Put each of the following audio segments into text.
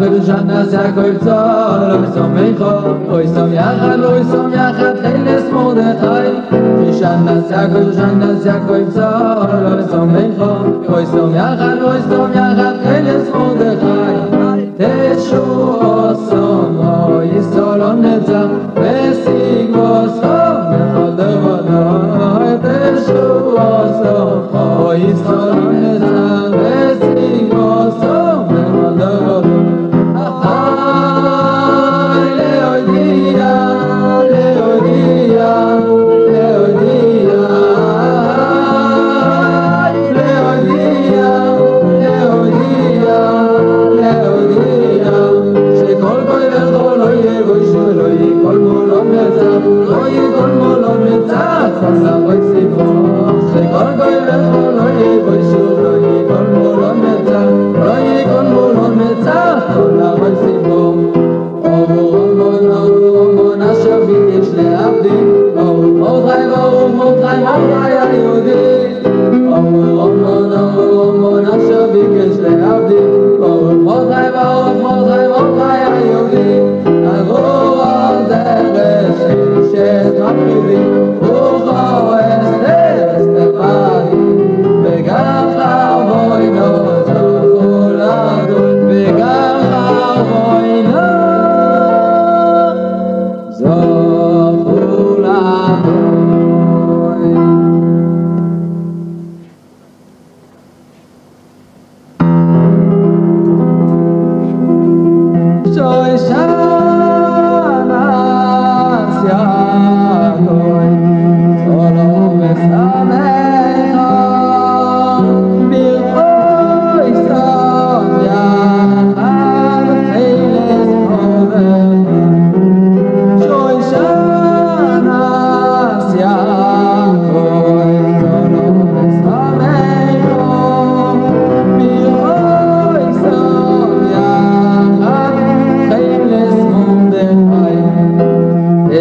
בראשונה זה הכל צול, אוי סום מיכו, אוי סום יחד, אוי סום יחד, חילס מרדכי. ראשונה זה הכל, ראשונה זה הכל צול, אוי סום מיכו, אוי סום יחד, אוי סום יחד, חילס מרדכי. תשועו Ayayayayode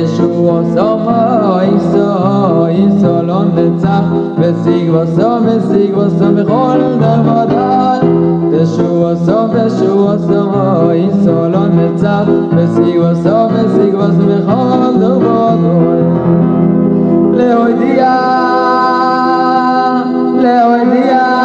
ישוע סומא איסו איסו לא נצח וסיגבו סום וסיגבו סום בכל דבר דל ישוע סום ישוע סומא איסו לא נצח וסיגבו סום וסיגבו סום בכל דבר דל להודיע להודיע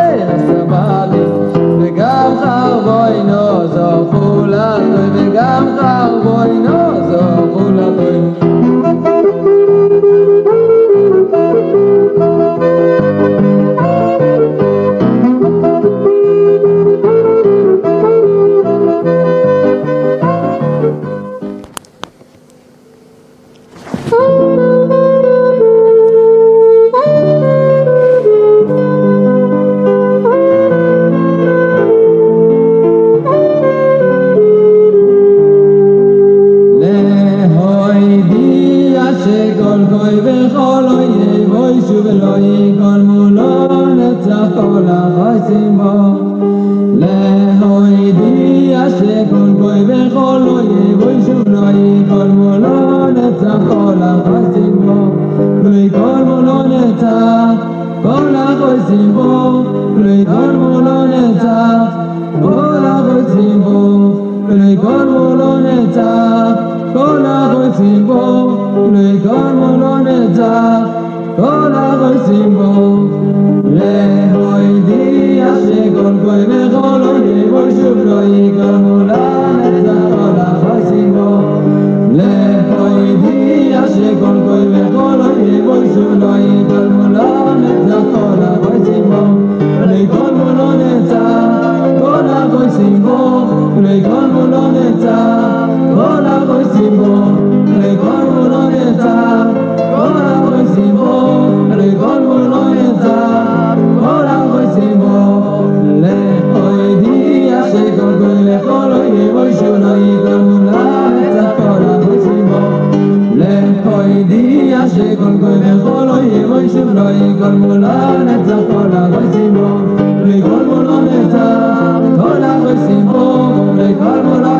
وای به خالای وای شو بلای کار مولان تفالا خایسیم با لهای دی عشق کن وای به خالای وای شو بلای کار مولان تفالا خایسیم با بلای کار مولان تفالا خایسیم با بلای کار مولان تفالا خایسیم با بلای کار مولان le doy días, se colgó y me lo llevo el churro y calcular esta rola fascinó. Le doy días, se colgó y me lo llevo el churro y calcular esta rola fascinó. Le colmo no está, con algo y sin voz, le koi di a she kol koi ve kholo ye voy shum roi kol mulan et za kol a voy simo le kol mulan